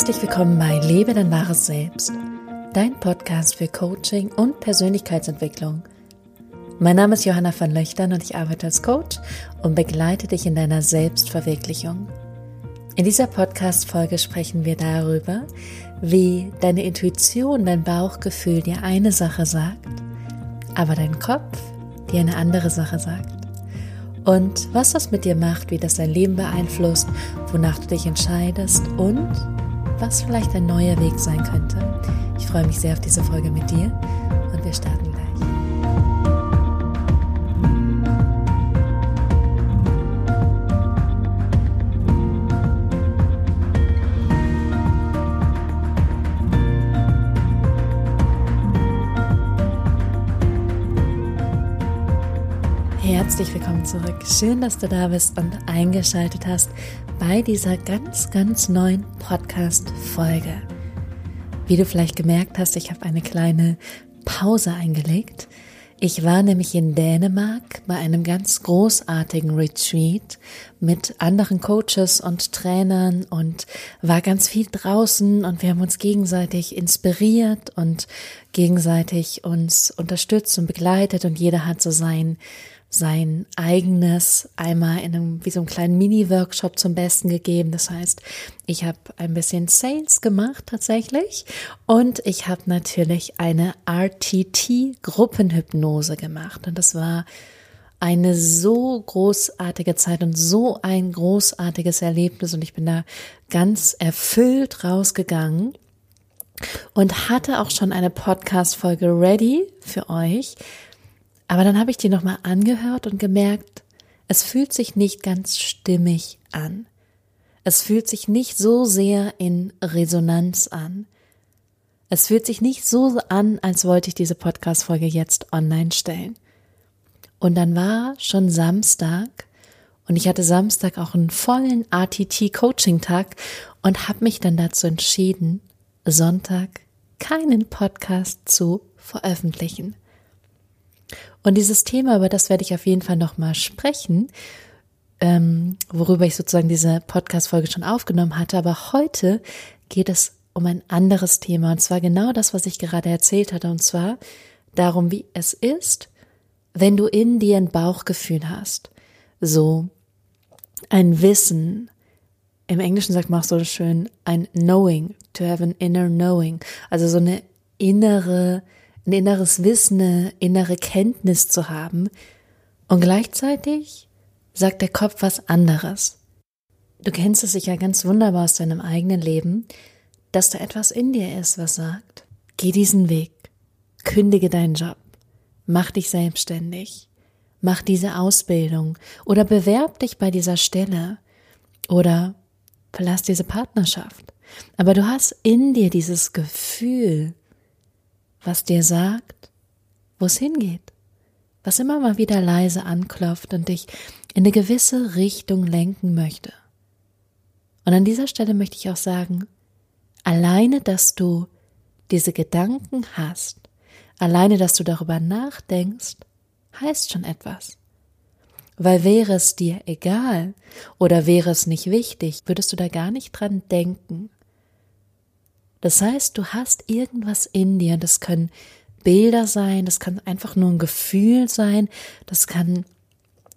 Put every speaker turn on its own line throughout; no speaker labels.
Herzlich willkommen bei Lebe dein wahres Selbst, dein Podcast für Coaching und Persönlichkeitsentwicklung. Mein Name ist Johanna van Löchtern und ich arbeite als Coach und begleite dich in deiner Selbstverwirklichung. In dieser Podcast-Folge sprechen wir darüber, wie deine Intuition, dein Bauchgefühl dir eine Sache sagt, aber dein Kopf dir eine andere Sache sagt. Und was das mit dir macht, wie das dein Leben beeinflusst, wonach du dich entscheidest und was vielleicht ein neuer Weg sein könnte. Ich freue mich sehr auf diese Folge mit dir und wir starten Herzlich willkommen zurück. Schön, dass du da bist und eingeschaltet hast bei dieser ganz, ganz neuen Podcast-Folge. Wie du vielleicht gemerkt hast, ich habe eine kleine Pause eingelegt. Ich war nämlich in Dänemark bei einem ganz großartigen Retreat mit anderen Coaches und Trainern und war ganz viel draußen und wir haben uns gegenseitig inspiriert und gegenseitig uns unterstützt und begleitet und jeder hat so sein sein eigenes einmal in einem wie so einem kleinen Mini-Workshop zum Besten gegeben. Das heißt, ich habe ein bisschen Sales gemacht tatsächlich und ich habe natürlich eine RTT-Gruppenhypnose gemacht und das war eine so großartige Zeit und so ein großartiges Erlebnis und ich bin da ganz erfüllt rausgegangen und hatte auch schon eine Podcast-Folge ready für euch, aber dann habe ich die nochmal angehört und gemerkt, es fühlt sich nicht ganz stimmig an. Es fühlt sich nicht so sehr in Resonanz an. Es fühlt sich nicht so an, als wollte ich diese Podcast-Folge jetzt online stellen. Und dann war schon Samstag und ich hatte Samstag auch einen vollen ATT-Coaching-Tag und habe mich dann dazu entschieden, Sonntag keinen Podcast zu veröffentlichen. Und dieses Thema, über das werde ich auf jeden Fall nochmal sprechen, ähm, worüber ich sozusagen diese Podcast-Folge schon aufgenommen hatte. Aber heute geht es um ein anderes Thema. Und zwar genau das, was ich gerade erzählt hatte. Und zwar darum, wie es ist, wenn du in dir ein Bauchgefühl hast. So ein Wissen. Im Englischen sagt man auch so schön ein Knowing, to have an inner knowing. Also so eine innere, ein inneres Wissen, eine innere Kenntnis zu haben und gleichzeitig sagt der Kopf was anderes. Du kennst es sicher ganz wunderbar aus deinem eigenen Leben, dass da etwas in dir ist, was sagt, geh diesen Weg, kündige deinen Job, mach dich selbstständig, mach diese Ausbildung oder bewerb dich bei dieser Stelle oder verlass diese Partnerschaft. Aber du hast in dir dieses Gefühl, was dir sagt, wo es hingeht, was immer mal wieder leise anklopft und dich in eine gewisse Richtung lenken möchte. Und an dieser Stelle möchte ich auch sagen, alleine, dass du diese Gedanken hast, alleine, dass du darüber nachdenkst, heißt schon etwas. Weil wäre es dir egal oder wäre es nicht wichtig, würdest du da gar nicht dran denken. Das heißt, du hast irgendwas in dir, das können Bilder sein, das kann einfach nur ein Gefühl sein, das kann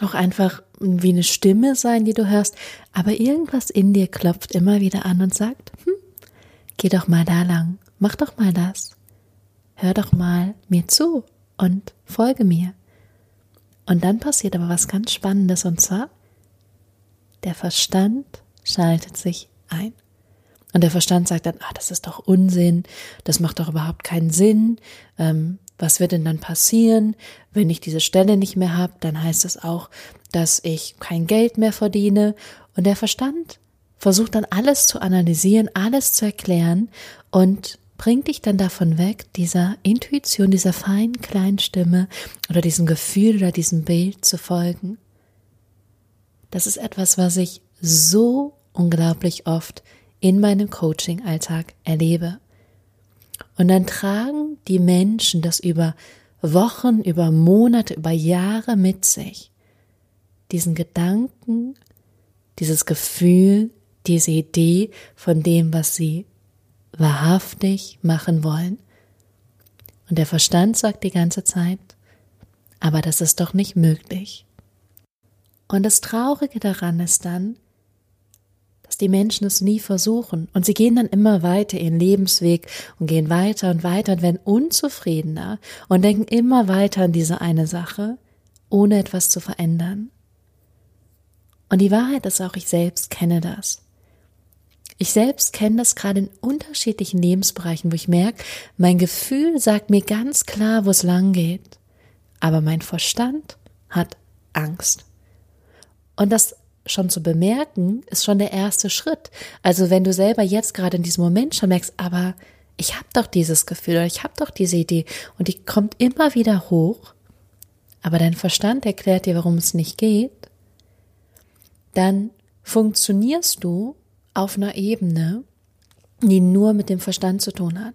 auch einfach wie eine Stimme sein, die du hörst, aber irgendwas in dir klopft immer wieder an und sagt, hm, geh doch mal da lang, mach doch mal das, hör doch mal mir zu und folge mir. Und dann passiert aber was ganz Spannendes und zwar, der Verstand schaltet sich ein. Und der Verstand sagt dann, ah, das ist doch Unsinn, das macht doch überhaupt keinen Sinn. Ähm, was wird denn dann passieren, wenn ich diese Stelle nicht mehr habe? Dann heißt es auch, dass ich kein Geld mehr verdiene. Und der Verstand versucht dann alles zu analysieren, alles zu erklären und bringt dich dann davon weg, dieser Intuition, dieser feinen kleinen Stimme oder diesem Gefühl oder diesem Bild zu folgen. Das ist etwas, was ich so unglaublich oft in meinem Coaching-Alltag erlebe. Und dann tragen die Menschen das über Wochen, über Monate, über Jahre mit sich. Diesen Gedanken, dieses Gefühl, diese Idee von dem, was sie wahrhaftig machen wollen. Und der Verstand sagt die ganze Zeit, aber das ist doch nicht möglich. Und das Traurige daran ist dann, dass die Menschen es nie versuchen und sie gehen dann immer weiter ihren Lebensweg und gehen weiter und weiter und werden unzufriedener und denken immer weiter an diese eine Sache, ohne etwas zu verändern. Und die Wahrheit ist auch, ich selbst kenne das. Ich selbst kenne das gerade in unterschiedlichen Lebensbereichen, wo ich merke, mein Gefühl sagt mir ganz klar, wo es lang geht. Aber mein Verstand hat Angst. Und das schon zu bemerken, ist schon der erste Schritt. Also wenn du selber jetzt gerade in diesem Moment schon merkst, aber ich habe doch dieses Gefühl oder ich habe doch diese Idee und die kommt immer wieder hoch, aber dein Verstand erklärt dir, warum es nicht geht, dann funktionierst du auf einer Ebene, die nur mit dem Verstand zu tun hat.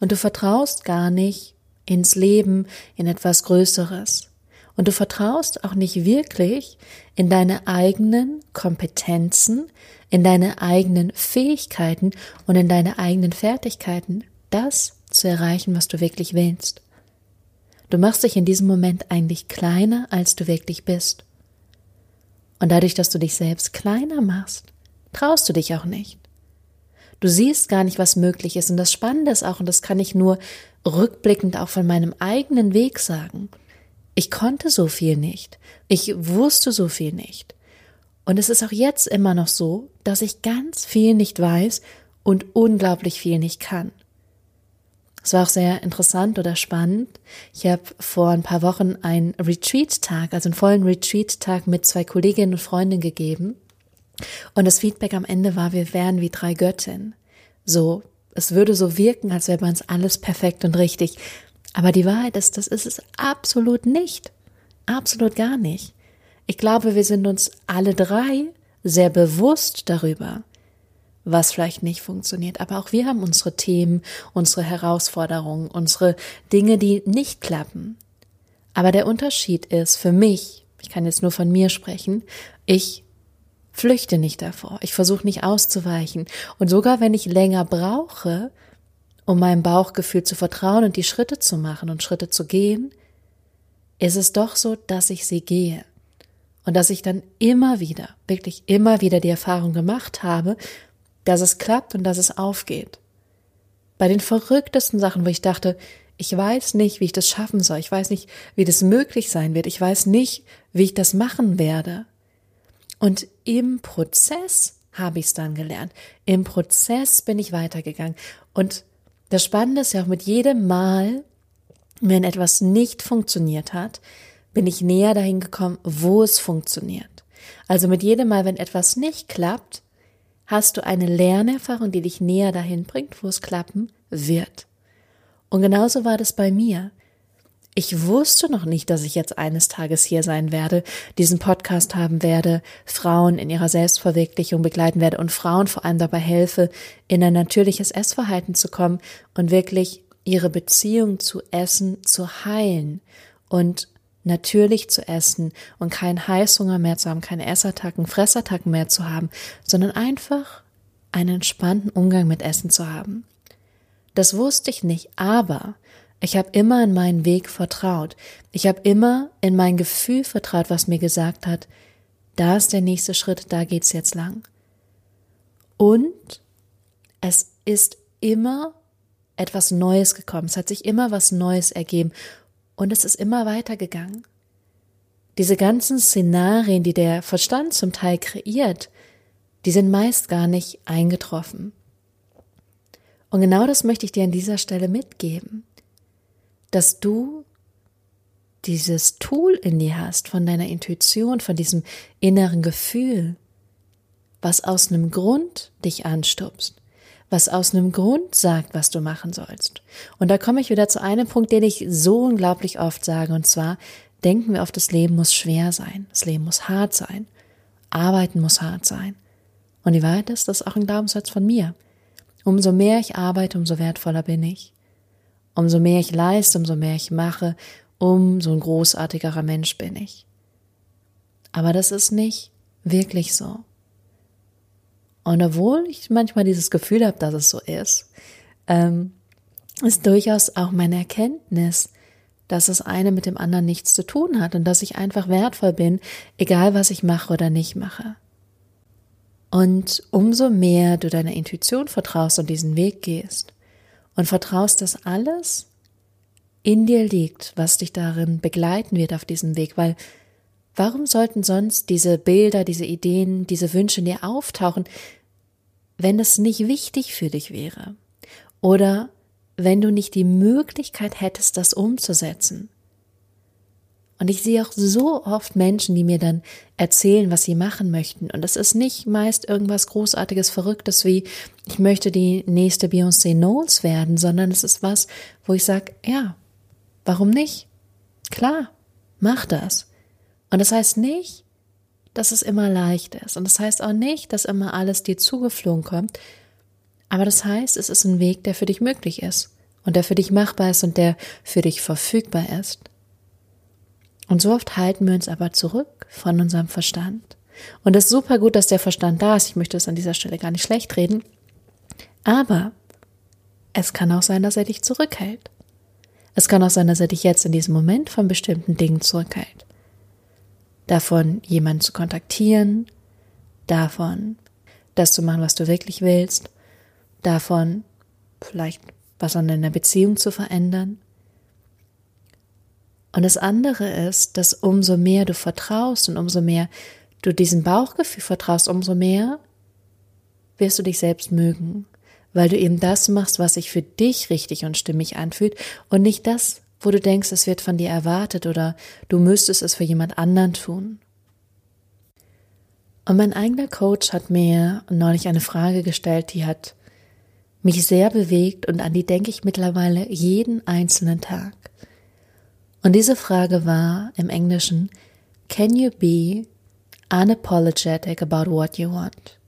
Und du vertraust gar nicht ins Leben, in etwas Größeres. Und du vertraust auch nicht wirklich in deine eigenen Kompetenzen, in deine eigenen Fähigkeiten und in deine eigenen Fertigkeiten, das zu erreichen, was du wirklich willst. Du machst dich in diesem Moment eigentlich kleiner, als du wirklich bist. Und dadurch, dass du dich selbst kleiner machst, traust du dich auch nicht. Du siehst gar nicht, was möglich ist. Und das Spannende ist auch, und das kann ich nur rückblickend auch von meinem eigenen Weg sagen, ich konnte so viel nicht. Ich wusste so viel nicht. Und es ist auch jetzt immer noch so, dass ich ganz viel nicht weiß und unglaublich viel nicht kann. Es war auch sehr interessant oder spannend. Ich habe vor ein paar Wochen einen Retreat-Tag, also einen vollen Retreat-Tag mit zwei Kolleginnen und Freundinnen gegeben. Und das Feedback am Ende war, wir wären wie drei Göttinnen. So, es würde so wirken, als wäre bei uns alles perfekt und richtig. Aber die Wahrheit ist, das ist es absolut nicht. Absolut gar nicht. Ich glaube, wir sind uns alle drei sehr bewusst darüber, was vielleicht nicht funktioniert. Aber auch wir haben unsere Themen, unsere Herausforderungen, unsere Dinge, die nicht klappen. Aber der Unterschied ist für mich, ich kann jetzt nur von mir sprechen, ich flüchte nicht davor. Ich versuche nicht auszuweichen. Und sogar wenn ich länger brauche, um meinem Bauchgefühl zu vertrauen und die Schritte zu machen und Schritte zu gehen, ist es doch so, dass ich sie gehe. Und dass ich dann immer wieder, wirklich immer wieder die Erfahrung gemacht habe, dass es klappt und dass es aufgeht. Bei den verrücktesten Sachen, wo ich dachte, ich weiß nicht, wie ich das schaffen soll, ich weiß nicht, wie das möglich sein wird, ich weiß nicht, wie ich das machen werde. Und im Prozess habe ich es dann gelernt. Im Prozess bin ich weitergegangen. Und das Spannende ist ja auch mit jedem Mal, wenn etwas nicht funktioniert hat, bin ich näher dahin gekommen, wo es funktioniert. Also mit jedem Mal, wenn etwas nicht klappt, hast du eine Lernerfahrung, die dich näher dahin bringt, wo es klappen wird. Und genauso war das bei mir. Ich wusste noch nicht, dass ich jetzt eines Tages hier sein werde, diesen Podcast haben werde, Frauen in ihrer Selbstverwirklichung begleiten werde und Frauen vor allem dabei helfe, in ein natürliches Essverhalten zu kommen und wirklich ihre Beziehung zu Essen zu heilen und natürlich zu essen und keinen Heißhunger mehr zu haben, keine Essattacken, Fressattacken mehr zu haben, sondern einfach einen entspannten Umgang mit Essen zu haben. Das wusste ich nicht, aber ich habe immer in meinen Weg vertraut. Ich habe immer in mein Gefühl vertraut, was mir gesagt hat, da ist der nächste Schritt, da geht's jetzt lang. Und es ist immer etwas Neues gekommen. Es hat sich immer was Neues ergeben und es ist immer weitergegangen. Diese ganzen Szenarien, die der Verstand zum Teil kreiert, die sind meist gar nicht eingetroffen. Und genau das möchte ich dir an dieser Stelle mitgeben, dass du dieses Tool in dir hast von deiner Intuition, von diesem inneren Gefühl, was aus einem Grund dich anstupst was aus einem Grund sagt, was du machen sollst. Und da komme ich wieder zu einem Punkt, den ich so unglaublich oft sage, und zwar denken wir oft, das Leben muss schwer sein, das Leben muss hart sein, arbeiten muss hart sein. Und die Wahrheit ist, das ist auch ein Glaubenssatz von mir. Umso mehr ich arbeite, umso wertvoller bin ich. Umso mehr ich leiste, umso mehr ich mache, umso ein großartigerer Mensch bin ich. Aber das ist nicht wirklich so. Und obwohl ich manchmal dieses Gefühl habe, dass es so ist, ähm, ist durchaus auch meine Erkenntnis, dass das eine mit dem anderen nichts zu tun hat und dass ich einfach wertvoll bin, egal was ich mache oder nicht mache. Und umso mehr du deiner Intuition vertraust und diesen Weg gehst und vertraust, dass alles in dir liegt, was dich darin begleiten wird auf diesem Weg, weil warum sollten sonst diese Bilder, diese Ideen, diese Wünsche in dir auftauchen, wenn es nicht wichtig für dich wäre? Oder wenn du nicht die Möglichkeit hättest, das umzusetzen. Und ich sehe auch so oft Menschen, die mir dann erzählen, was sie machen möchten. Und es ist nicht meist irgendwas Großartiges, Verrücktes wie, ich möchte die nächste Beyoncé Knowles werden, sondern es ist was, wo ich sage, ja, warum nicht? Klar, mach das. Und das heißt nicht, dass es immer leicht ist. Und das heißt auch nicht, dass immer alles dir zugeflogen kommt, aber das heißt, es ist ein Weg, der für dich möglich ist und der für dich machbar ist und der für dich verfügbar ist. Und so oft halten wir uns aber zurück von unserem Verstand. Und es ist super gut, dass der Verstand da ist. Ich möchte es an dieser Stelle gar nicht schlecht reden. Aber es kann auch sein, dass er dich zurückhält. Es kann auch sein, dass er dich jetzt in diesem Moment von bestimmten Dingen zurückhält. Davon, jemanden zu kontaktieren, davon, das zu machen, was du wirklich willst, davon, vielleicht was an deiner Beziehung zu verändern. Und das andere ist, dass umso mehr du vertraust und umso mehr du diesem Bauchgefühl vertraust, umso mehr wirst du dich selbst mögen, weil du eben das machst, was sich für dich richtig und stimmig anfühlt und nicht das, wo du denkst, es wird von dir erwartet oder du müsstest es für jemand anderen tun. Und mein eigener Coach hat mir neulich eine Frage gestellt, die hat mich sehr bewegt und an die denke ich mittlerweile jeden einzelnen Tag. Und diese Frage war im Englischen, Can you be unapologetic about what you want?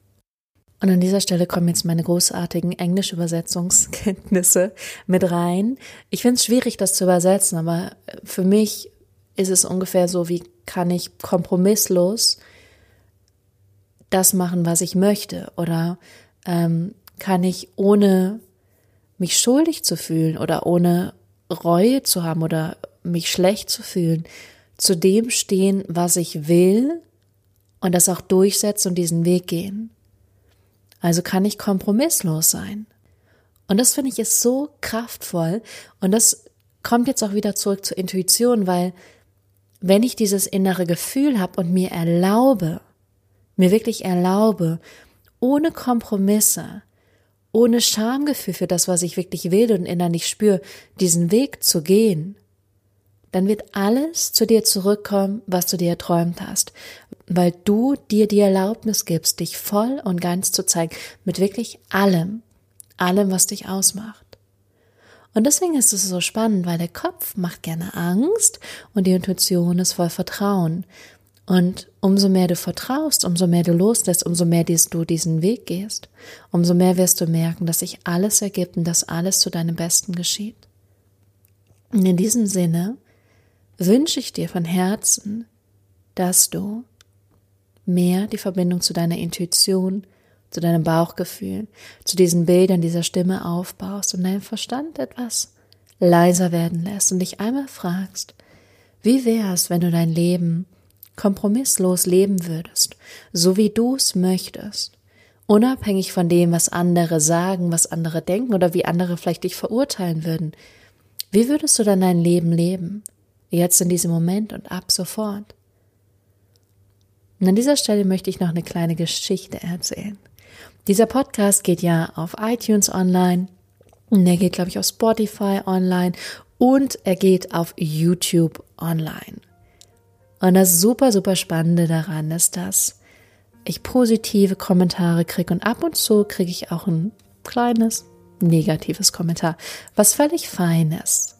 Und an dieser Stelle kommen jetzt meine großartigen Englisch-Übersetzungskenntnisse mit rein. Ich finde es schwierig, das zu übersetzen, aber für mich ist es ungefähr so, wie kann ich kompromisslos das machen, was ich möchte? Oder ähm, kann ich ohne mich schuldig zu fühlen oder ohne Reue zu haben oder mich schlecht zu fühlen, zu dem stehen, was ich will und das auch durchsetzen und diesen Weg gehen. Also kann ich kompromisslos sein. Und das finde ich ist so kraftvoll und das kommt jetzt auch wieder zurück zur Intuition, weil wenn ich dieses innere Gefühl habe und mir erlaube, mir wirklich erlaube, ohne Kompromisse, ohne Schamgefühl für das, was ich wirklich will und innerlich spüre, diesen Weg zu gehen, dann wird alles zu dir zurückkommen, was du dir erträumt hast, weil du dir die Erlaubnis gibst, dich voll und ganz zu zeigen, mit wirklich allem, allem, was dich ausmacht. Und deswegen ist es so spannend, weil der Kopf macht gerne Angst und die Intuition ist voll Vertrauen. Und umso mehr du vertraust, umso mehr du loslässt, umso mehr du diesen Weg gehst, umso mehr wirst du merken, dass sich alles ergibt und dass alles zu deinem Besten geschieht. Und in diesem Sinne wünsche ich dir von Herzen, dass du mehr die Verbindung zu deiner Intuition, zu deinem Bauchgefühl, zu diesen Bildern dieser Stimme aufbaust und deinen Verstand etwas leiser werden lässt und dich einmal fragst, wie wär's, wenn du dein Leben kompromisslos leben würdest, so wie du es möchtest, unabhängig von dem, was andere sagen, was andere denken oder wie andere vielleicht dich verurteilen würden, wie würdest du dann dein Leben leben? Jetzt in diesem Moment und ab sofort. Und an dieser Stelle möchte ich noch eine kleine Geschichte erzählen. Dieser Podcast geht ja auf iTunes online, und er geht, glaube ich, auf Spotify online und er geht auf YouTube online. Und das super, super Spannende daran ist, dass ich positive Kommentare kriege und ab und zu kriege ich auch ein kleines negatives Kommentar, was völlig fein ist.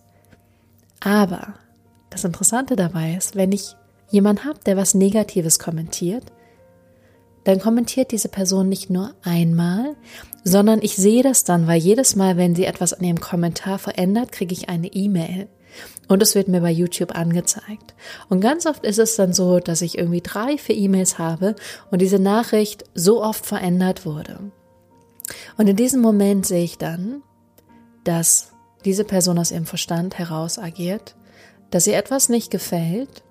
Aber das Interessante dabei ist, wenn ich jemanden habe, der was Negatives kommentiert, dann kommentiert diese Person nicht nur einmal, sondern ich sehe das dann, weil jedes Mal, wenn sie etwas an ihrem Kommentar verändert, kriege ich eine E-Mail Und es wird mir bei YouTube angezeigt. Und ganz oft ist es dann so, dass ich irgendwie drei, vier E-Mails habe und diese Nachricht so oft verändert wurde. Und in diesem Moment sehe ich dann, dass diese Person aus ihrem Verstand heraus agiert, dass ihr etwas nicht gefällt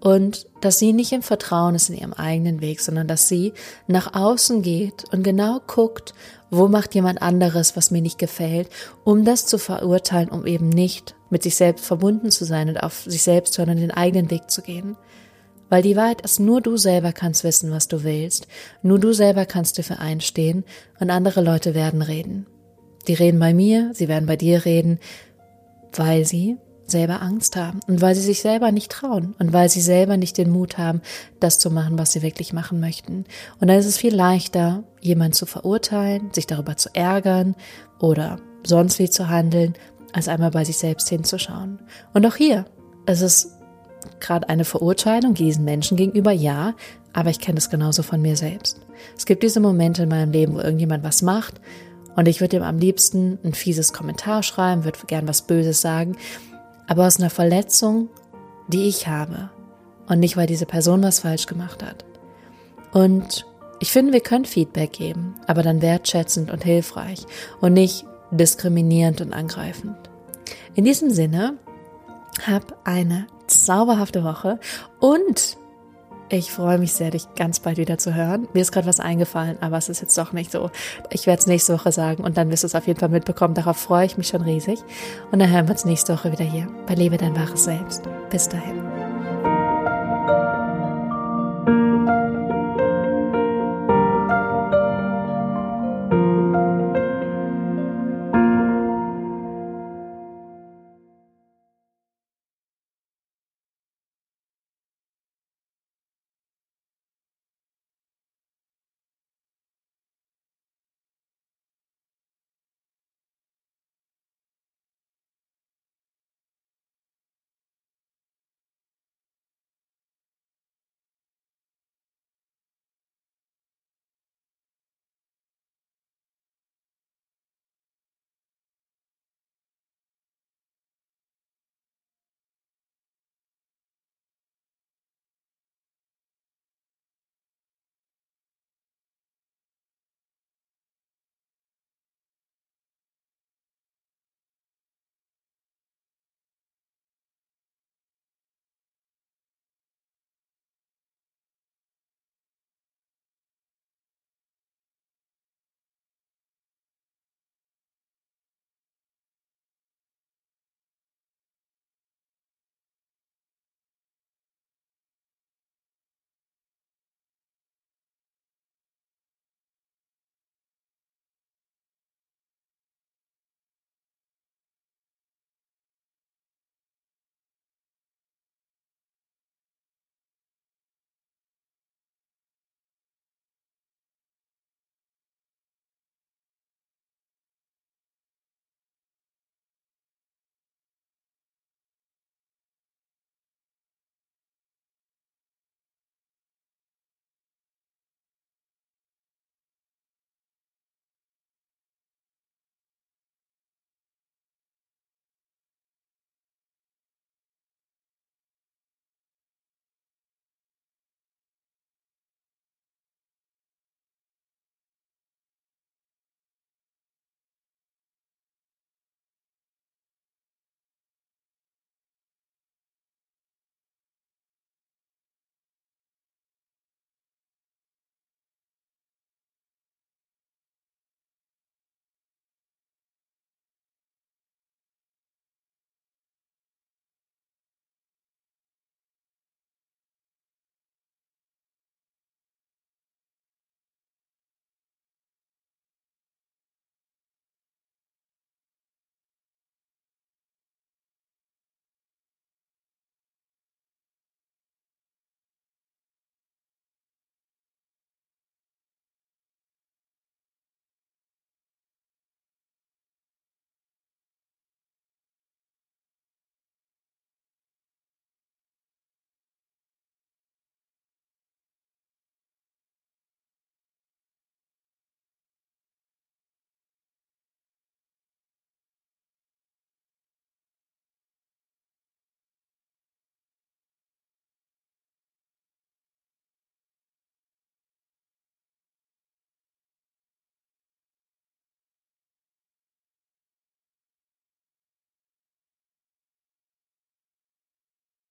und dass sie nicht im Vertrauen ist in ihrem eigenen Weg, sondern dass sie nach außen geht und genau guckt, wo macht jemand anderes, was mir nicht gefällt, um das zu verurteilen, um eben nicht mit sich selbst verbunden zu sein und auf sich selbst hören und den eigenen Weg zu gehen. Weil die Wahrheit ist, nur du selber kannst wissen, was du willst, nur du selber kannst dafür einstehen und andere Leute werden reden. Die reden bei mir, sie werden bei dir reden, weil sie selber Angst haben und weil sie sich selber nicht trauen und weil sie selber nicht den Mut haben, das zu machen, was sie wirklich machen möchten. Und dann ist es viel leichter, jemanden zu verurteilen, sich darüber zu ärgern oder sonst wie zu handeln, als einmal bei sich selbst hinzuschauen. Und auch hier ist es gerade eine Verurteilung diesen Menschen gegenüber, ja, aber ich kenne es genauso von mir selbst. Es gibt diese Momente in meinem Leben, wo irgendjemand was macht und ich würde ihm am liebsten ein fieses Kommentar schreiben, würde gern was Böses sagen, aber aus einer Verletzung, die ich habe und nicht, weil diese Person was falsch gemacht hat. Und ich finde, wir können Feedback geben, aber dann wertschätzend und hilfreich und nicht diskriminierend und angreifend. In diesem Sinne, hab eine zauberhafte Woche und ich freue mich sehr, dich ganz bald wieder zu hören. Mir ist gerade was eingefallen, aber es ist jetzt doch nicht so. Ich werde es nächste Woche sagen und dann wirst du es auf jeden Fall mitbekommen. Darauf freue ich mich schon riesig. Und dann hören wir uns nächste Woche wieder hier bei Lebe dein wahres Selbst. Bis dahin.